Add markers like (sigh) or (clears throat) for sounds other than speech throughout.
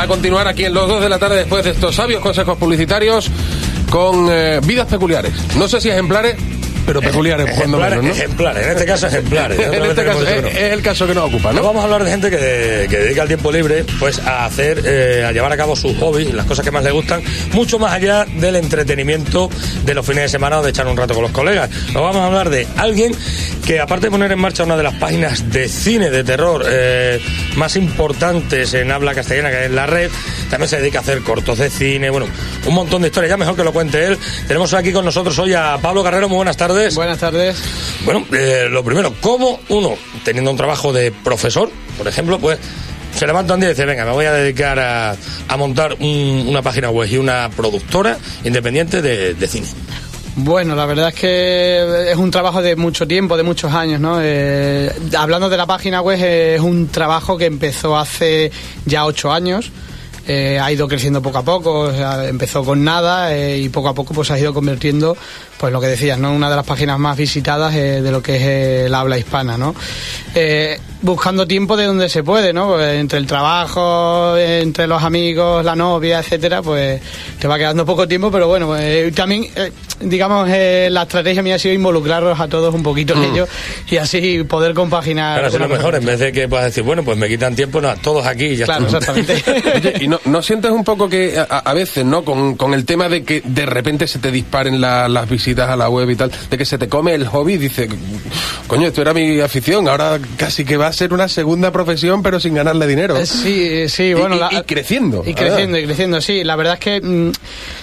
a continuar aquí en los dos de la tarde después de estos sabios consejos publicitarios con eh, vidas peculiares. No sé si ejemplares, pero peculiares cuando menos, ¿no? ejemplares, en este caso ejemplares. (laughs) en este caso es, no. es el caso que nos ocupa, ¿no? vamos a hablar de gente que, que dedica el tiempo libre pues a hacer, eh, a llevar a cabo sus hobbies, las cosas que más le gustan, mucho más allá del entretenimiento de los fines de semana o de echar un rato con los colegas. Nos vamos a hablar de alguien que aparte de poner en marcha una de las páginas de cine de terror eh, más importantes en habla castellana que es la red, también se dedica a hacer cortos de cine, bueno, un montón de historias, ya mejor que lo cuente él. Tenemos aquí con nosotros hoy a Pablo Carrero, muy buenas tardes. Buenas tardes. Bueno, eh, lo primero, ¿cómo uno, teniendo un trabajo de profesor, por ejemplo, pues se levanta un día y dice, venga, me voy a dedicar a, a montar un- una página web y una productora independiente de, de cine? Bueno, la verdad es que es un trabajo de mucho tiempo, de muchos años, ¿no? Eh, hablando de la página web, es un trabajo que empezó hace ya ocho años. Eh, ha ido creciendo poco a poco, empezó con nada eh, y poco a poco pues ha ido convirtiendo, pues lo que decías, ¿no? Una de las páginas más visitadas eh, de lo que es el habla hispana, ¿no? Buscando tiempo de donde se puede, ¿no? Pues, entre el trabajo, entre los amigos, la novia, etcétera, pues te va quedando poco tiempo, pero bueno, eh, también, eh, digamos, eh, la estrategia mía ha sido involucrarlos a todos un poquito en ello y así poder compaginar. Claro, es lo mejor, en vez de que puedas decir, bueno, pues me quitan tiempo, no, todos aquí y ya Claro, exactamente. (laughs) Oye, ¿y no, no sientes un poco que a, a veces, ¿no? Con, con el tema de que de repente se te disparen la- las visitas a la web y tal, de que se te come el hobby, dice, coño, esto era mi afición, ahora casi que va a ser una segunda profesión, pero sin ganarle dinero. Eh, Sí, sí, Y- bueno. y- y creciendo, Y la creciendo, y creciendo, sí. La verdad es que mm,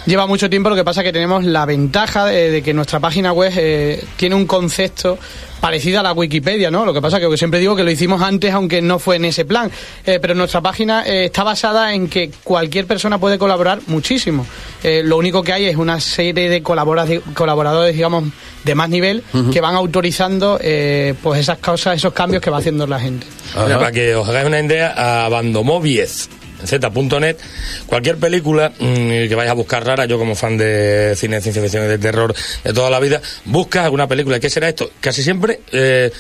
lleva mucho tiempo, lo que pasa es que tenemos la ventaja de, de que nuestra página web eh, tiene un concepto parecido a la Wikipedia, ¿no? Lo que pasa es que siempre digo que lo hicimos antes, aunque no fue en ese plan. Eh, pero nuestra página eh, está basada en que cualquier persona puede colaborar muchísimo. Eh, lo único que hay es una serie de colabora- colaboradores, digamos, de más nivel, que van autorizando eh, pues esas cosas, esos cambios que va haciendo la gente. Mira, para que os hagáis una idea, a Bandomoviez z.net, cualquier película mm, que vayas a buscar rara, yo como fan de cine de ciencia ficción y de terror de toda la vida, buscas alguna película, ¿qué será esto? Casi siempre, eh,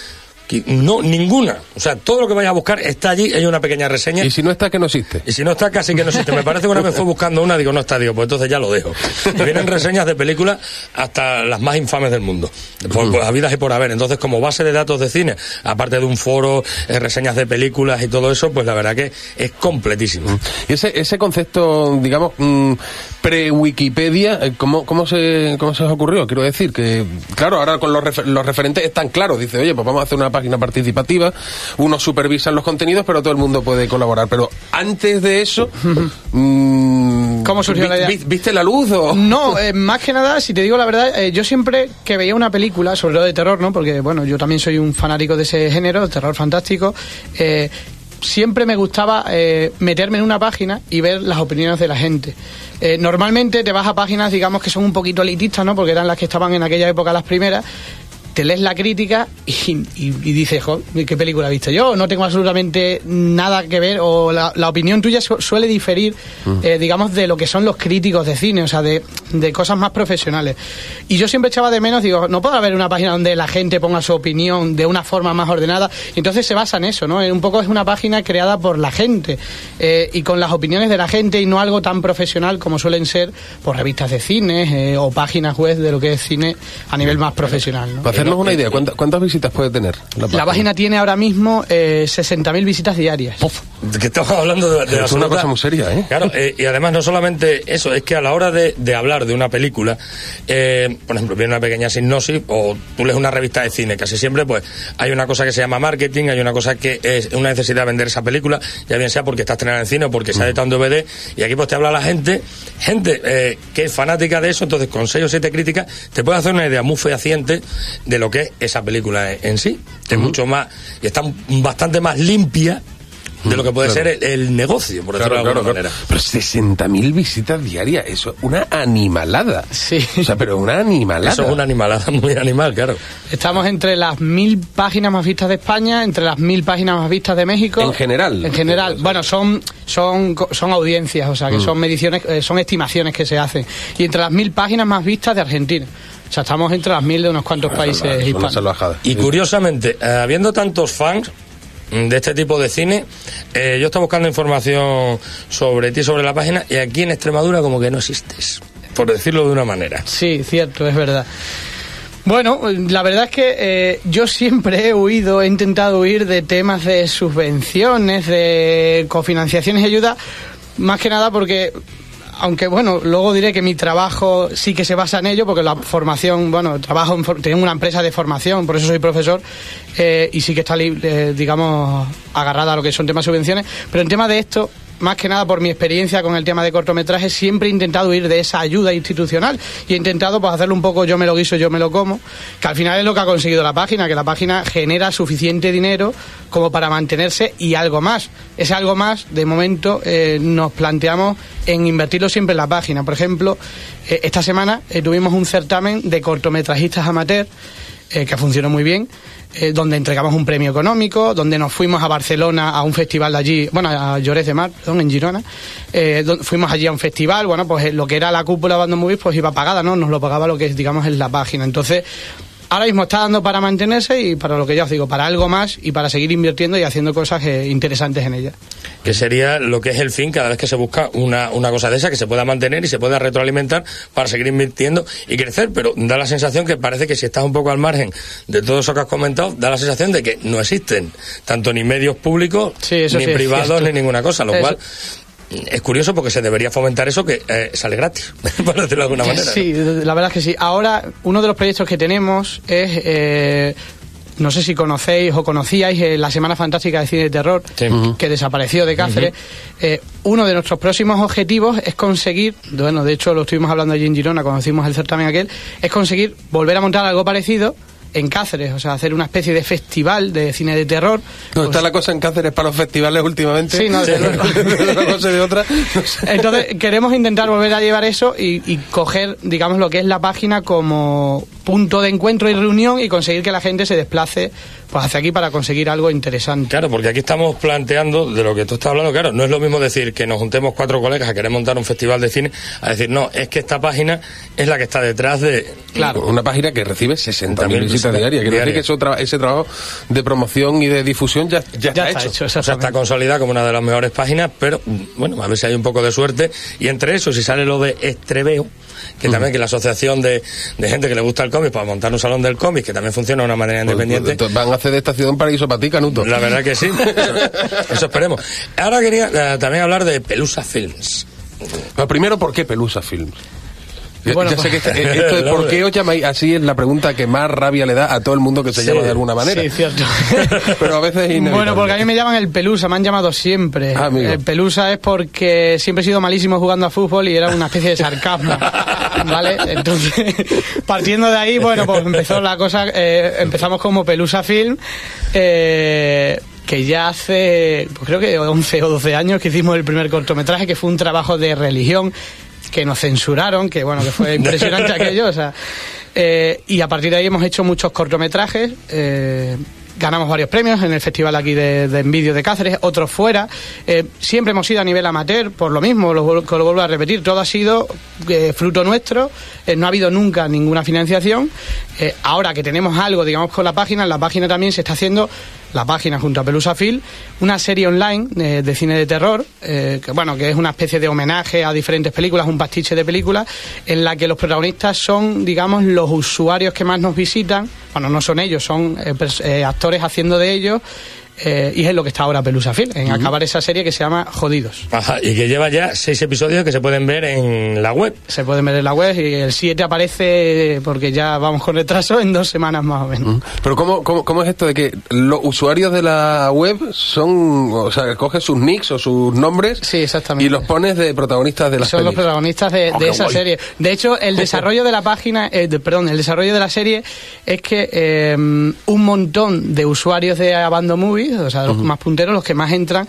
no, ninguna. O sea, todo lo que vayas a buscar está allí, hay una pequeña reseña. Y si no está, que no existe. Y si no está, casi que no existe. Me parece que una vez fue buscando una, digo, no está, digo, pues entonces ya lo dejo. Y vienen reseñas de películas hasta las más infames del mundo. Por, por habidas y por haber. Entonces, como base de datos de cine, aparte de un foro, eh, reseñas de películas y todo eso, pues la verdad que es completísimo. Y ese, ese concepto, digamos, mm, pre-Wikipedia, eh, ¿cómo, cómo, se, ¿cómo se os ocurrió? Quiero decir que, claro, ahora con los, refer- los referentes están claros. Dice, oye, pues vamos a hacer una página participativa, unos supervisan los contenidos, pero todo el mundo puede colaborar. Pero antes de eso, (laughs) mm, ¿Cómo surgió la idea? vi- ¿Viste la luz o...? No, eh, más que nada, si te digo la verdad, eh, yo siempre que veía una película, sobre todo de terror, ¿no? Porque, bueno, yo también soy un fanático de ese género, el terror fantástico. eh, siempre me gustaba eh, meterme en una página y ver las opiniones de la gente. Eh, normalmente te vas a páginas, digamos, que son un poquito elitistas, ¿no? Porque eran las que estaban en aquella época las primeras. Te lees la crítica y, y- y dices, "Jo, ¿qué película he visto yo? No tengo absolutamente nada que ver, o la, la opinión tuya su- suele diferir, eh, digamos, de lo que son los críticos de cine, o sea, de, de cosas más profesionales. Y yo siempre echaba de menos, digo, no puede haber una página donde la gente ponga su opinión de una forma más ordenada. Entonces se basa en eso, ¿no? En Un poco es una página creada por la gente eh, y con las opiniones de la gente y no algo tan profesional como suelen ser por revistas de cine eh, o páginas web de lo que es cine a nivel más profesional, ¿no? Hacernos una idea, ¿cuánta- ¿cuántas visitas puede tener la página? La página tiene ahora mismo eh, 60.000 visitas diarias. Que estamos hablando de, de Es una cosa muy seria, ¿eh? Claro, eh, y además no solamente eso, es que a la hora de, de hablar de una película, eh, por ejemplo, viene una pequeña sinopsis o tú lees una revista de cine, casi siempre pues hay una cosa que se llama marketing, hay una cosa que es una necesidad de vender esa película, ya bien sea porque está estrenada en cine o porque se ha editado en DVD, y aquí pues te habla la gente, gente eh, que es fanática de eso, entonces con seis o siete críticas te puede hacer una idea muy fehaciente de lo que es esa película en, sí, es mucho más, y está bastante más limpia de lo que puede Claro. ser el, el negocio, por decirlo Claro, de alguna claro, manera. Pero 60.000 visitas diarias, eso es una animalada. Sí. O sea, pero una animalada. Eso es una animalada muy animal, claro. Estamos entre las mil páginas más vistas de España, entre las mil páginas más vistas de México. En general. En general. Bueno, son, son, son audiencias, o sea, Mm. que son mediciones, eh, son estimaciones que se hacen. Y entre las mil páginas más vistas de Argentina. O sea, estamos entre las mil de unos cuantos países hispanos. salvajada. Y curiosamente, eh, habiendo tantos fans, de este tipo de cine. Eh, yo estoy buscando información sobre ti, sobre la página, y aquí en Extremadura como que no existes, por decirlo de una manera. Sí, cierto, es verdad. Bueno, la verdad es que eh, yo siempre he huido, he intentado huir de temas de subvenciones, de cofinanciaciones y ayuda, más que nada porque aunque bueno, luego diré que mi trabajo sí que se basa en ello, porque la formación, bueno, trabajo, en, tengo una empresa de formación, por eso soy profesor, eh, y sí que está, eh, digamos, agarrada a lo que son temas de subvenciones, pero en tema de esto, más que nada por mi experiencia con el tema de cortometrajes, siempre he intentado ir de esa ayuda institucional y he intentado pues hacerlo un poco yo me lo guiso, yo me lo como, que al final es lo que ha conseguido la página, que la página genera suficiente dinero como para mantenerse y algo más. Ese algo más, de momento, eh, nos planteamos en invertirlo siempre en la página. Por ejemplo, eh, esta semana eh, tuvimos un certamen de cortometrajistas amateur que funcionó muy bien eh, donde entregamos un premio económico, donde nos fuimos a Barcelona a un festival de allí, bueno, a Llores de Mar, perdón, en Girona, eh, fuimos allí a un festival, bueno, pues eh, lo que era la cúpula Bando Movies, pues iba pagada, ¿no? Nos lo pagaba lo que digamos es la página. Entonces, ahora mismo está dando para mantenerse y para lo que ya os digo, para algo más y para seguir invirtiendo y haciendo cosas eh, interesantes en ella. Que sería lo que es el fin cada vez que se busca una, una cosa de esa, que se pueda mantener y se pueda retroalimentar para seguir invirtiendo y crecer, pero da la sensación que parece que si estás un poco al margen de todo eso que has comentado, da la sensación de que no existen tanto ni medios públicos, ni privados, ni ninguna cosa, lo cual es curioso porque se debería fomentar eso que eh, sale gratis, (laughs) por decirlo de alguna manera. Sí, la verdad es que sí. Ahora, uno de los proyectos que tenemos es. Eh, no sé si conocéis o conocíais eh, la Semana Fantástica de Cine de Terror, que desapareció de Cáceres. uno de nuestros próximos objetivos es conseguir, bueno, de hecho lo estuvimos hablando allí en Girona, conocimos el certamen aquel, es conseguir volver a montar algo parecido en Cáceres, o sea, hacer una especie de festival de cine de terror. ¿No está pues la cosa en Cáceres para los festivales últimamente? Sí, no, (laughs) de, (laughs) una cosa de otra. Entonces, queremos intentar volver a llevar eso y, y coger, digamos, lo que es la página como punto de encuentro y reunión y conseguir que la gente se desplace pues hacia aquí para conseguir algo interesante. Claro, porque aquí estamos planteando de lo que tú estás hablando, claro, no es lo mismo decir que nos juntemos cuatro colegas a querer montar un festival de cine, a decir, no, es que esta página es la que está detrás de... Claro. Una página que recibe 60.000 visitas diarias. Quiere decir que eso ese trabajo de promoción y de difusión ya, ya, está, hecho. o sea, está consolidada como una de las mejores páginas, pero bueno, a ver si hay un poco de suerte. Y entre eso, si sale lo de Estreveo, que también que la asociación de, gente que le gusta el cómic para montar un salón del cómic, que también funciona de una manera pues, independiente. Pues, van a hacer de esta ciudad un paraíso para ti, Canuto. La verdad que sí, (laughs) eso, esperemos. Ahora quería eh, también hablar de Pelusa Films. primero, ¿por qué Pelusa Films? Bueno, ya sé que esto, (laughs) ¿por qué os llamáis así? Es la pregunta que más rabia le da a todo el mundo que se llama de alguna manera. Sí, cierto. (laughs) Pero a veces es Bueno, porque a mí me llaman el Pelusa, me han llamado siempre. Ah, el Pelusa es porque siempre he sido malísimo jugando a fútbol y era una especie de sarcasmo. (laughs) ¿Vale? Entonces, partiendo de ahí, bueno, pues empezó la cosa, eh, empezamos como Pelusa Film. Eh, que ya hace, pues creo que 11 o 12 años que hicimos el primer cortometraje, que fue un trabajo de religión que nos censuraron, que bueno, que fue (laughs) impresionante aquello, o sea, eh, y a partir de ahí hemos hecho muchos cortometrajes, eh, ganamos varios premios en el festival aquí de, de Envidio de Cáceres, otros fuera. Eh, siempre hemos ido a nivel amateur, por lo mismo, lo, lo vuelvo a repetir, todo ha sido fruto nuestro, no ha habido nunca ninguna financiación. ahora que tenemos algo, digamos, con la página, en la página también se está haciendo la página junto a Pelusa Phil, una serie online eh, de, cine de terror, eh, que bueno, que es una especie de homenaje a diferentes películas, un pastiche de películas, en la que los protagonistas son, digamos, los usuarios que más nos visitan, bueno, no son ellos, son eh, actores haciendo de ellos, eh, y es lo que está ahora Pelusa Phil, en acabar esa serie que se llama Jodidos. Ajá, y que lleva ya seis episodios que se pueden ver en la web. Se pueden ver en la web y el 7 aparece porque ya vamos con retraso en dos semanas más o menos. Pero ¿cómo, cómo, cómo es esto de que los usuarios de la web son, o sea, coges sus nicks o sus nombres sí, exactamente. y los pones de protagonistas de la Son los protagonistas de, oh, esa serie. De hecho, el (laughs) desarrollo de la página, eh, perdón, el desarrollo de la serie es que eh, un montón de usuarios de Abandon Movie o sea, los más punteros, los que más entran,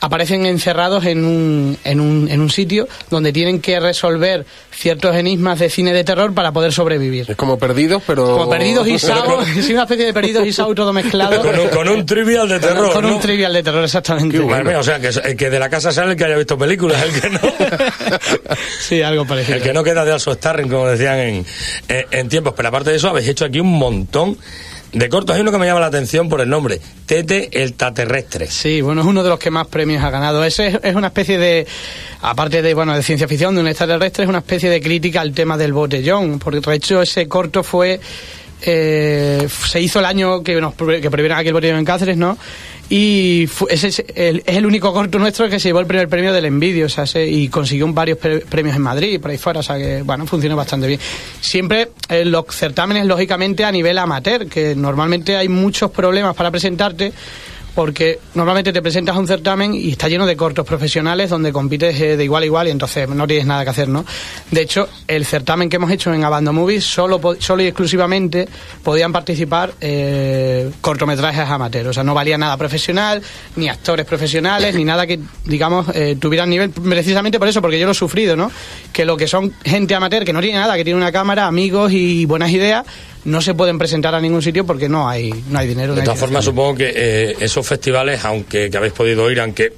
aparecen encerrados en un, en, un, en un sitio donde tienen que resolver ciertos enigmas de cine de terror para poder sobrevivir. Es como perdidos, pero... Como perdidos y (laughs) sao, es (laughs) una especie de perdidos y sao todo mezclado. Con un, trivial de terror, Con, un trivial de terror, exactamente. o sea, que, el que de la casa sale el que haya visto películas, el que no... (laughs) sí, algo parecido. El que no queda de alzo starring, como decían en, en, en tiempos. Pero aparte de eso, habéis hecho aquí un montón De cortos hay uno que me llama la atención por el nombre, Tete el Taterrestre. Sí, bueno, es uno de los que más premios ha ganado. Ese es, es una especie de, aparte de, bueno, de ciencia ficción, de un extraterrestre, es una especie de crítica al tema del botellón, porque de hecho ese corto fue eh, se hizo el año que nos que prohibieron aquí el botellón en Cáceres, ¿no? Y ese es el, es el único corto nuestro que se llevó el primer premio del Envidio, o sea, se- y consiguió varios pre- premios en Madrid y por ahí fuera, o sea que, bueno, funcionó bastante bien. Siempre eh, los certámenes, lógicamente, a nivel amateur, que normalmente hay muchos problemas para presentarte, porque normalmente te presentas a un certamen y está lleno de cortos profesionales donde compites eh, de igual a igual y entonces no tienes nada que hacer, ¿no? De hecho, el certamen que hemos hecho en Abando Movies solo, solo y exclusivamente podían participar eh, cortometrajes amateurs, o sea, no valía nada profesional, ni actores profesionales, ni nada que, digamos, eh, tuvieran nivel, precisamente por eso, porque yo lo he sufrido, ¿no? Que lo que son gente amateur, que no tiene nada, que tiene una cámara, amigos y buenas ideas, no se pueden presentar a ningún sitio porque no hay, no hay dinero. no De hay todas formas, supongo que eh, esos festivales, aunque que habéis podido ir, aunque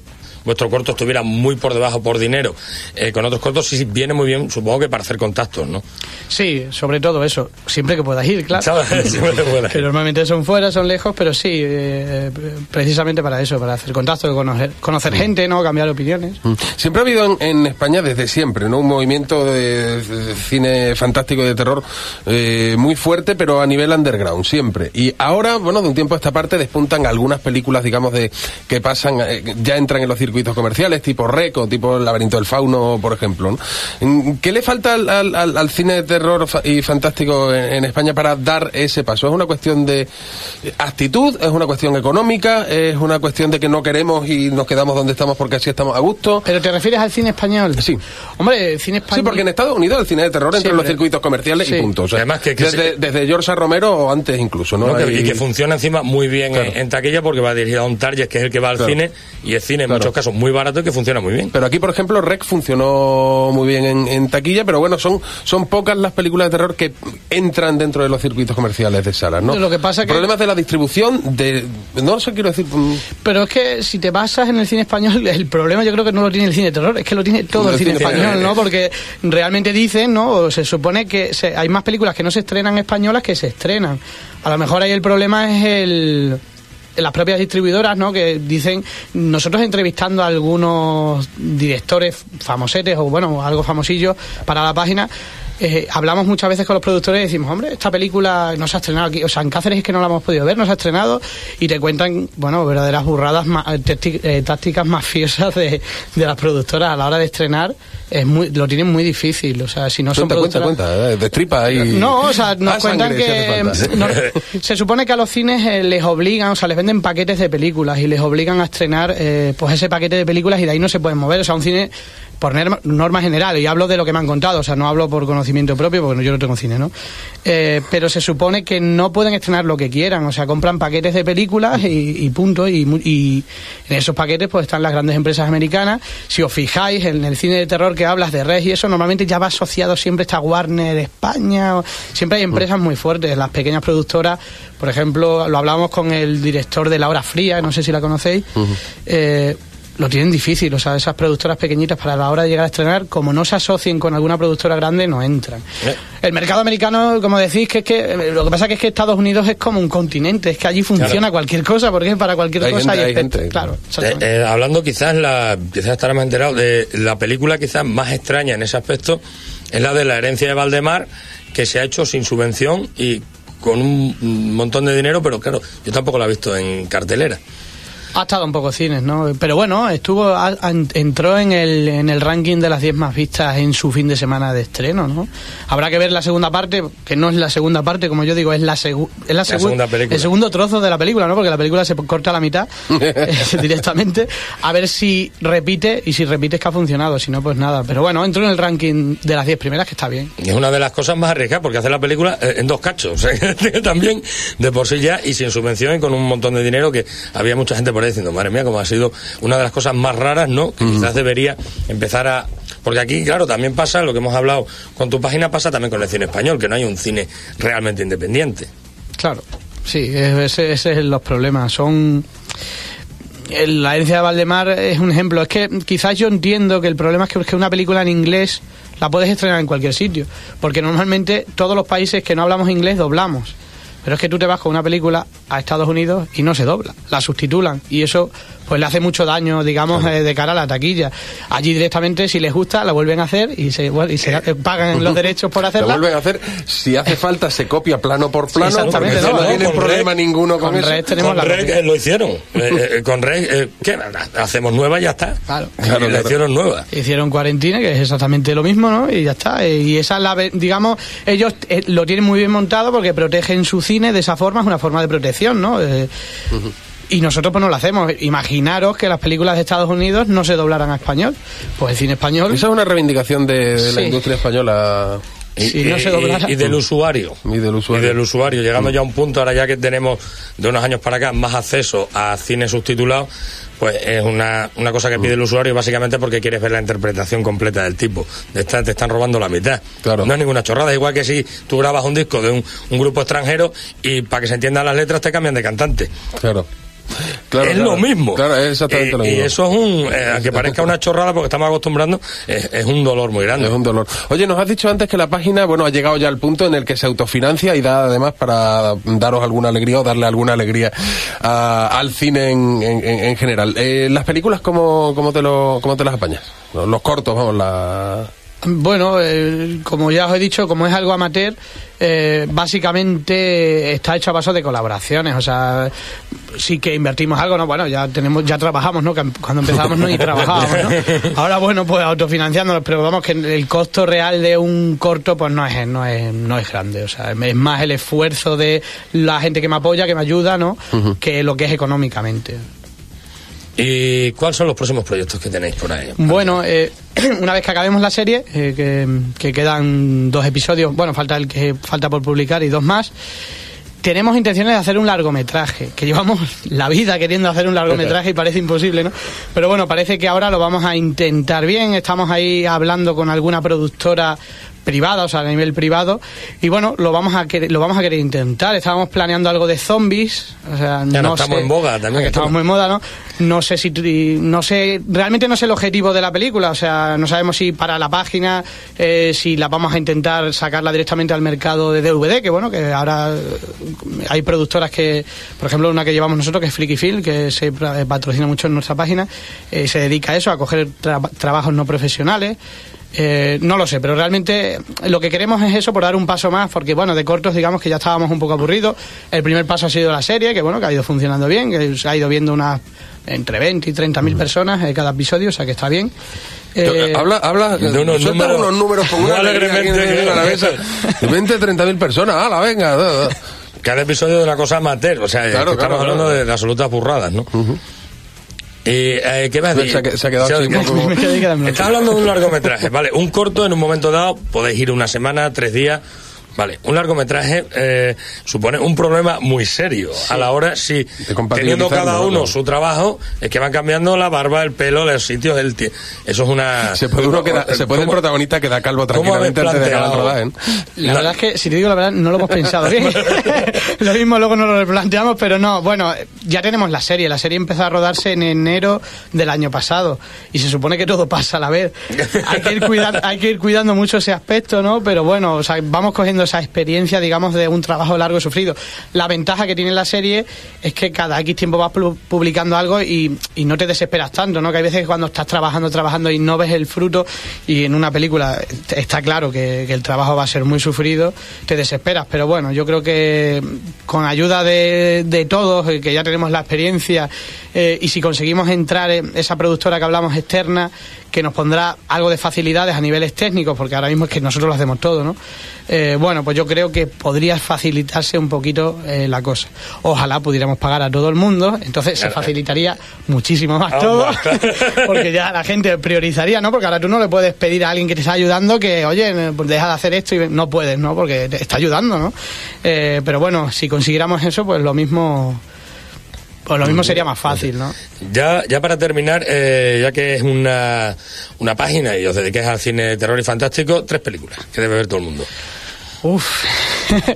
vuestro corto estuviera muy por debajo por dinero, eh, con otros cortos sí viene muy bien, supongo que para hacer contactos, ¿no? Sí, sobre todo eso. Siempre que puedas ir, claro. (laughs) Que normalmente son fuera, son lejos, pero sí, eh, precisamente para eso, para hacer contacto, conocer, conocer gente, ¿no? Cambiar opiniones. Mm. Siempre ha habido en, en España desde siempre, ¿no? Un movimiento de, de cine fantástico y de terror eh, muy fuerte, pero a nivel underground, siempre. Y ahora, bueno, de un tiempo a esta parte despuntan algunas películas, digamos, de que pasan, eh, ya entran en los circuitos comerciales, tipo Reco, tipo El laberinto del fauno, por ejemplo. ¿no? Mm, ¿Qué le falta al, al- al- al cine de terror y fantástico en, en España para dar ese paso? ¿Es una cuestión de actitud? ¿Es una cuestión económica? ¿Es una cuestión de que no queremos y nos quedamos donde estamos porque así estamos a gusto? ¿Pero te refieres al cine español? Sí. Hombre, el cine español... Sí, porque en Estados Unidos el cine de terror entra en los circuitos comerciales y punto. O sea, Además que- que desde, se- desde George A. Romero o antes incluso, ¿no? ¿no? Que- Hay- y que funciona encima muy bien Claro. en, en taquilla porque va dirigido a un target que es el que va al Claro. cine y el cine en Claro. muchos casos muy barato y que funciona muy bien. Pero aquí, por ejemplo, Rec funcionó muy bien en, en taquilla, pero bueno, son, son pocas las películas de terror que entran dentro de los circuitos comerciales de salas, ¿no? Lo que pasa que- Problemas de la distribución, de... No sé, quiero decir... mm, Pero es que si te basas en el cine español, (laughs) el problema yo creo que no lo tiene el cine de terror, es que lo tiene todo El el cine cine español, español. ¿no? Porque realmente dicen, ¿no? O se supone que se- hay más películas que no se estrenan españolas que se estrenan. A lo mejor ahí el problema es el las propias distribuidoras, ¿no? Que dicen, nosotros entrevistando a algunos directores famosetes o bueno, algo famosillos para la página, eh, hablamos muchas veces con los productores y decimos, hombre, esta película no se ha estrenado aquí, o sea, en Cáceres es que no la hemos podido ver, no se ha estrenado, y te cuentan, bueno, verdaderas burradas, ma- eh, eh, tácticas (laughs) mafiosas de, de las productoras a la hora de estrenar, es muy, lo tienen muy difícil, o sea, si no son Cuenta, cuenta, productoras... cuenta, eh, destripa ahí... No, o sea, (laughs) nos Ah, cuentan sangre, que no, se supone que a los cines eh, les obligan, o sea, les venden paquetes de películas y les obligan a estrenar eh, pues ese paquete de películas y de ahí no se pueden mover, o sea, un cine por norma, general, y hablo de lo que me han contado, o sea, no hablo por conocimiento propio porque yo no tengo cine, ¿no? Eh, pero se supone que no pueden estrenar lo que quieran, o sea, compran paquetes de películas y, y punto, y, y en esos paquetes pues están las grandes empresas americanas. Si os fijáis, en el cine de terror que hablas de Res y eso, normalmente ya va asociado siempre está Warner España, o- siempre hay empresas muy fuertes, las pequeñas productoras, por ejemplo, lo hablábamos con el director de La Hora Fría, no sé si la conocéis, eh, lo tienen difícil, o sea, esas productoras pequeñitas para la hora de llegar a estrenar, como no se asocien con alguna productora grande, no entran. Eh. El mercado americano, como decís, que es que eh, lo que pasa que es que Estados Unidos es como un continente, es que allí funciona Claro. cualquier cosa, porque para cualquier Hay cosa gente, hay, hay gente, claro. Eh, eh, hablando quizás, la, quizás estará más enterado de la película quizás más extraña en ese aspecto, es la de la herencia de Valdemar, que se ha hecho sin subvención y con un montón de dinero, pero claro, yo tampoco la he visto en cartelera. Ha estado en pocos cines, ¿no? Pero bueno, estuvo a- a- entró en el, en el ranking de las 10 más vistas en su fin de semana de estreno, ¿no? Habrá que ver la segunda parte, que no es la segunda parte, como yo digo, es la, segu- es la, segu- segunda película. el segundo trozo de la película, ¿no? Porque la película se corta a la mitad (laughs) eh, directamente. A ver si repite, y si repite es que ha funcionado, si no, pues nada. Pero bueno, entró en el ranking de las 10 primeras, que está bien. Es una de las cosas más arriesgadas porque hace la película eh, en dos cachos, (laughs) que también de por sí ya y sin subvención y con un montón de dinero que había mucha gente por diciendo, madre mía, como ha sido una de las cosas más raras, ¿no? Que quizás debería empezar a... Porque aquí, claro, también pasa lo que hemos hablado con tu página, pasa también con el cine español, que no hay un cine realmente independiente. Claro, sí, ese, ese es los problemas. Son. el- La herencia de Valdemar es un ejemplo. Es que quizás yo entiendo que el problema es que, es que una película en inglés la puedes estrenar en cualquier sitio. Porque normalmente todos los países que no hablamos inglés doblamos. Pero es que tú te vas con una película a Estados Unidos y no se dobla, la sustitulan. Y eso pues le hace mucho daño, digamos, eh, de cara a la taquilla. Allí directamente, si les gusta, la vuelven a hacer y se, y se eh, pagan los derechos por hacerla. La vuelven a hacer, si hace falta, se copia plano por plano, Exactamente, porque no, no, no, tienen problema Rec- ninguno con, con eso. Rec tenemos Con la Rec, eh, lo hicieron. Eh, eh, con Rec, eh, ¿qué? Hacemos nueva y ya está. Claro. Claro, la claro. hicieron nueva. Hicieron cuarentena, que es exactamente lo mismo, ¿no? Y ya está. Eh, Y esa es la, digamos, ellos eh, lo tienen muy bien montado porque protegen su cine de esa forma, es una forma de protección, ¿no? Eh, Y nosotros pues no lo hacemos. Imaginaros que las películas de Estados Unidos no se doblaran a español. Pues el cine español... Esa es una reivindicación de, de la Sí. industria española Y, Si no y- se doblara. y del usuario. y del usuario. Y del usuario, llegando ya a un punto, ahora ya que tenemos de unos años para acá más acceso a cine subtitulado, pues es una, una cosa que pide el usuario básicamente porque quieres ver la interpretación completa del tipo. De esta te están robando la mitad. Claro. No es ninguna chorrada, igual que si tú grabas un disco de un, un grupo extranjero y para que se entiendan las letras te cambian de cantante. Claro. Claro, es claro. lo mismo. Claro, es exactamente y, lo y mismo. eso es un, eh, aunque parezca una chorrada porque estamos acostumbrando, es, es un dolor muy grande. Es un dolor. Oye, nos has dicho antes que la página, bueno, ha llegado ya al punto en el que se autofinancia y da además para daros alguna alegría o darle alguna alegría a- al cine en, en- en- en general. Eh, las películas, ¿cómo, cómo, te lo, ¿cómo te las apañas? Los, los cortos, vamos, la... Bueno, eh, como ya os he dicho, como es algo amateur, eh, básicamente está hecho a paso de colaboraciones. O sea, sí que invertimos algo, ¿no? Bueno, ya tenemos, ya trabajamos, ¿no? Cuando empezamos no ni trabajábamos, ¿no? (laughs) Ahora, bueno, pues autofinanciándonos, pero vamos que el costo real de un corto, pues no es, no es, no es grande. O sea, es más el esfuerzo de la gente que me apoya, que me ayuda, ¿no? Que lo que es económicamente. ¿Y cuáles son los próximos proyectos que tenéis por ahí? Bueno, eh, (clears throat) una vez que acabemos la serie, eh, que, que quedan dos episodios, bueno, falta el que falta por publicar y dos más. Tenemos intenciones de hacer un largometraje, que llevamos (laughs) la vida queriendo hacer un largometraje y parece imposible, ¿no? Pero bueno, parece que ahora lo vamos a intentar bien. Estamos ahí hablando con alguna productora privada, o sea, a nivel privado, y bueno, lo vamos a querer, lo vamos a querer intentar. Estábamos planeando algo de zombies, o sea, Ya no no estamos sé- en boga también, estamos muy en moda, ¿no? No sé si no sé, realmente no sé el objetivo de la película, o sea, no sabemos si para la página, eh, si la vamos a intentar sacarla directamente al mercado de DVD, que bueno, que ahora eh, hay productoras que, por ejemplo, una que llevamos nosotros, que es Freaky Film, que se eh, patrocina mucho en nuestra página, eh, se dedica a eso, a coger tra- trabajos no profesionales. Eh, no lo sé, pero realmente lo que queremos es eso por dar un paso más, porque bueno, de cortos digamos que ya estábamos un poco aburridos. El primer paso ha sido la serie, que bueno, que ha ido funcionando bien, que se ha ido viendo unas entre 20 y 30 mil personas eh, cada episodio, o sea que está bien. Eh, habla, habla, de unos números unos números con (laughs) una alegremente de la mesa. De 20, 30 mil personas, ¡hala, venga! (laughs) da, da. Cada episodio de una cosa amateur, o sea, Claro, que estamos claro, hablando claro. de, de absolutas burradas, ¿no? Y, eh, ¿Qué me has Se dicho? ha que- se ha quedado así un poco-. (laughs) Estás hablando de un largometraje, ¿vale? Un corto en un momento dado, podéis ir una semana, tres días. Vale, un largometraje eh, supone un problema muy serio. A la hora, si teniendo cada ¿no? uno su trabajo, es que van cambiando la barba, el pelo, los sitios, el tie- Eso es una. Se puede, uno queda- se puede el ¿Cómo- protagonista quedar calvo ¿Cómo habéis tranquilamente antes de planteado? rodaje, ¿eh? La verdad es que, si te digo la verdad, no lo hemos pensado bien. (laughs) (laughs) lo mismo luego nos lo replanteamos, pero no. Bueno, ya tenemos la serie. La serie empezó a rodarse en enero del año pasado. Y se supone que todo pasa a la vez. Hay que ir, cuidando, hay que ir cuidando mucho ese aspecto, ¿no? Pero bueno, o sea, vamos cogiendo esa experiencia, digamos, de un trabajo largo y sufrido. La ventaja que tiene la serie es que cada X tiempo vas pu- publicando algo y, y no te desesperas tanto, ¿no? Que hay veces que cuando estás trabajando, trabajando y no ves el fruto y en una película está claro que, que el trabajo va a ser muy sufrido, te desesperas. Pero bueno, yo creo que con ayuda de, de todos, eh, que ya tenemos la experiencia eh, y si conseguimos entrar en esa productora que hablamos externa, que nos pondrá algo de facilidades a niveles técnicos, porque ahora mismo es que nosotros lo hacemos todo, ¿no? Eh, bueno, pues yo creo que podría facilitarse un poquito eh, la cosa. Ojalá pudiéramos pagar a todo el mundo, entonces se facilitaría muchísimo más Ah, todo, (laughs) porque ya la gente priorizaría, ¿no? Porque ahora tú no le puedes pedir a alguien que te está ayudando que, oye, pues deja de hacer esto y no puedes, ¿no? Porque te está ayudando, ¿no? Eh, pero bueno, si consiguiéramos eso, pues lo mismo, pues lo mismo sería más fácil, ¿no? Ya, ya para terminar, eh, ya que es una, una página y os dediquéis al cine de terror y fantástico, tres películas que debe ver todo el mundo. Uf,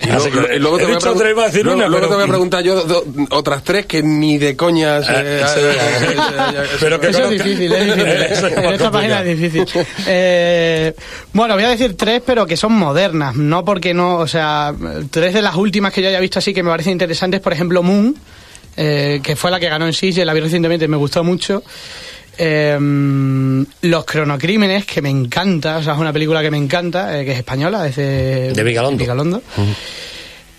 luego, te voy a dicho pregun- tres, iba a decir luego- una, luego pero- te voy a preguntar yo do- otras tres que ni de coñas. Ah, eh, eh, eh, eh, eh, pero que Eso es difícil, es difícil. (laughs) Eso es en más esta página es difícil. Eh, bueno, voy a decir tres, pero que son modernas. No porque no, o sea, tres de las últimas que yo haya visto así que me parecen interesantes. Por ejemplo, Moon, eh, que fue la que ganó en Sitges, la vi recientemente me gustó mucho. Eh, Los cronocrímenes, que me encanta, o sea, es una película que me encanta, eh, que es española, es de, De Vigalondo. Vigalondo.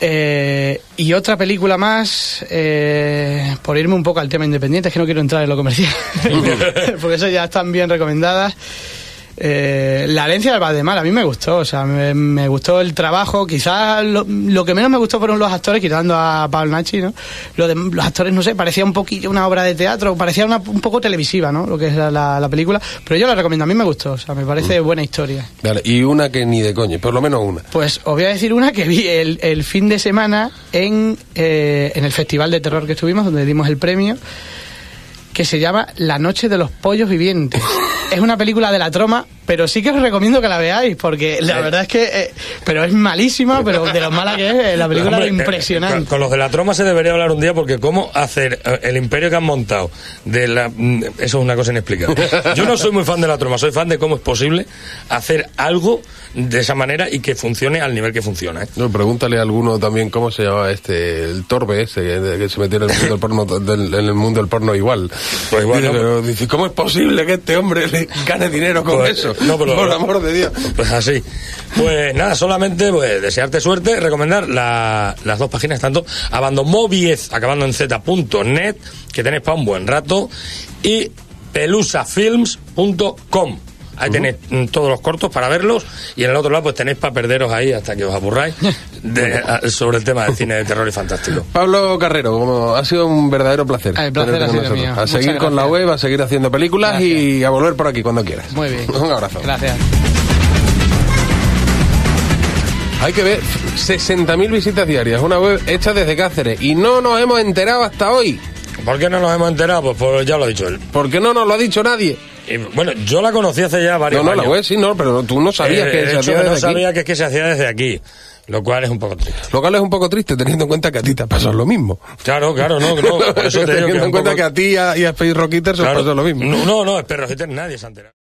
Eh, y otra película más, eh, por irme un poco al tema independiente, es que no quiero entrar en lo comercial, (laughs) (laughs) porque eso ya están bien recomendadas. Eh, la herencia del Valdemar a mí me gustó, o sea, me, me gustó el trabajo. Quizás lo, lo que menos me gustó fueron los actores, quitando a Pablo Nachi, ¿no? Lo de, los actores, no sé, parecía un poquillo una obra de teatro, parecía una, un poco televisiva, ¿no? Lo que es la, la- la película, pero yo la recomiendo, a mí me gustó, o sea, me parece buena historia. Vale, y una que ni de coño, por lo menos una. Pues os voy a decir una que vi el, el fin de semana en, eh, en el Festival de Terror que estuvimos, donde dimos el premio, que se llama La Noche de los Pollos Vivientes. (laughs) es una película de la troma, pero sí que os recomiendo que la veáis, porque la verdad es que... eh, pero es malísima, pero de lo mala que es, eh, la película Hombre, es eh, impresionante. Con, con los de la troma se debería hablar un día porque cómo hacer eh, el imperio que han montado de la mm, eso es una cosa inexplicable. (laughs) Yo no soy muy fan de la troma, soy fan de cómo es posible hacer algo de esa manera y que funcione al nivel que funciona. ¿eh? No, pregúntale a alguno también cómo se llamaba este, el Torbe ese, que, que se metió en el mundo del porno, (laughs) del- en el mundo del porno igual. Pues igual, dice, no, pero dice, ¿cómo es posible que este hombre le gane dinero con Pues, eso? No, pero- Por amor de Dios. Pues así. Pues nada, solamente pues, desearte suerte, recomendar la- las dos páginas, tanto abandomoviez, acabando en z.net, que tenéis para un buen rato, y pelusafilms.com. Ahí tenéis todos los cortos para verlos y en el otro lado pues tenéis para perderos ahí hasta que os aburráis de- a- sobre el tema del cine de terror y fantástico. (laughs) Pablo Carrero, como ha sido un verdadero placer. El placer ha sido mío. A Muchas seguir con la web, a seguir haciendo películas Gracias. y a volver por aquí cuando quieras. Muy bien. Un abrazo. Gracias. Hay que ver 60.000 visitas diarias, una web hecha desde Cáceres y no nos hemos enterado hasta hoy. ¿Por qué no nos hemos enterado? Pues, pues ya lo ha dicho él. Porque no nos lo ha dicho nadie. Y, bueno, yo la conocí hace ya varios No, no, años. la web sí, no, pero tú no sabías Eh, que se hacía que no desde aquí. sabía que es que se hacía desde aquí, lo cual es un poco triste. Lo cual es un poco triste teniendo en cuenta que a ti te pasó lo mismo. Claro, claro, no, no. Por eso te digo (laughs) que es teniendo en cuenta poco- que a ti y a, y a Space Rocketers os Claro. pasó lo mismo. No, no, no, es perro, nadie se ha enterado.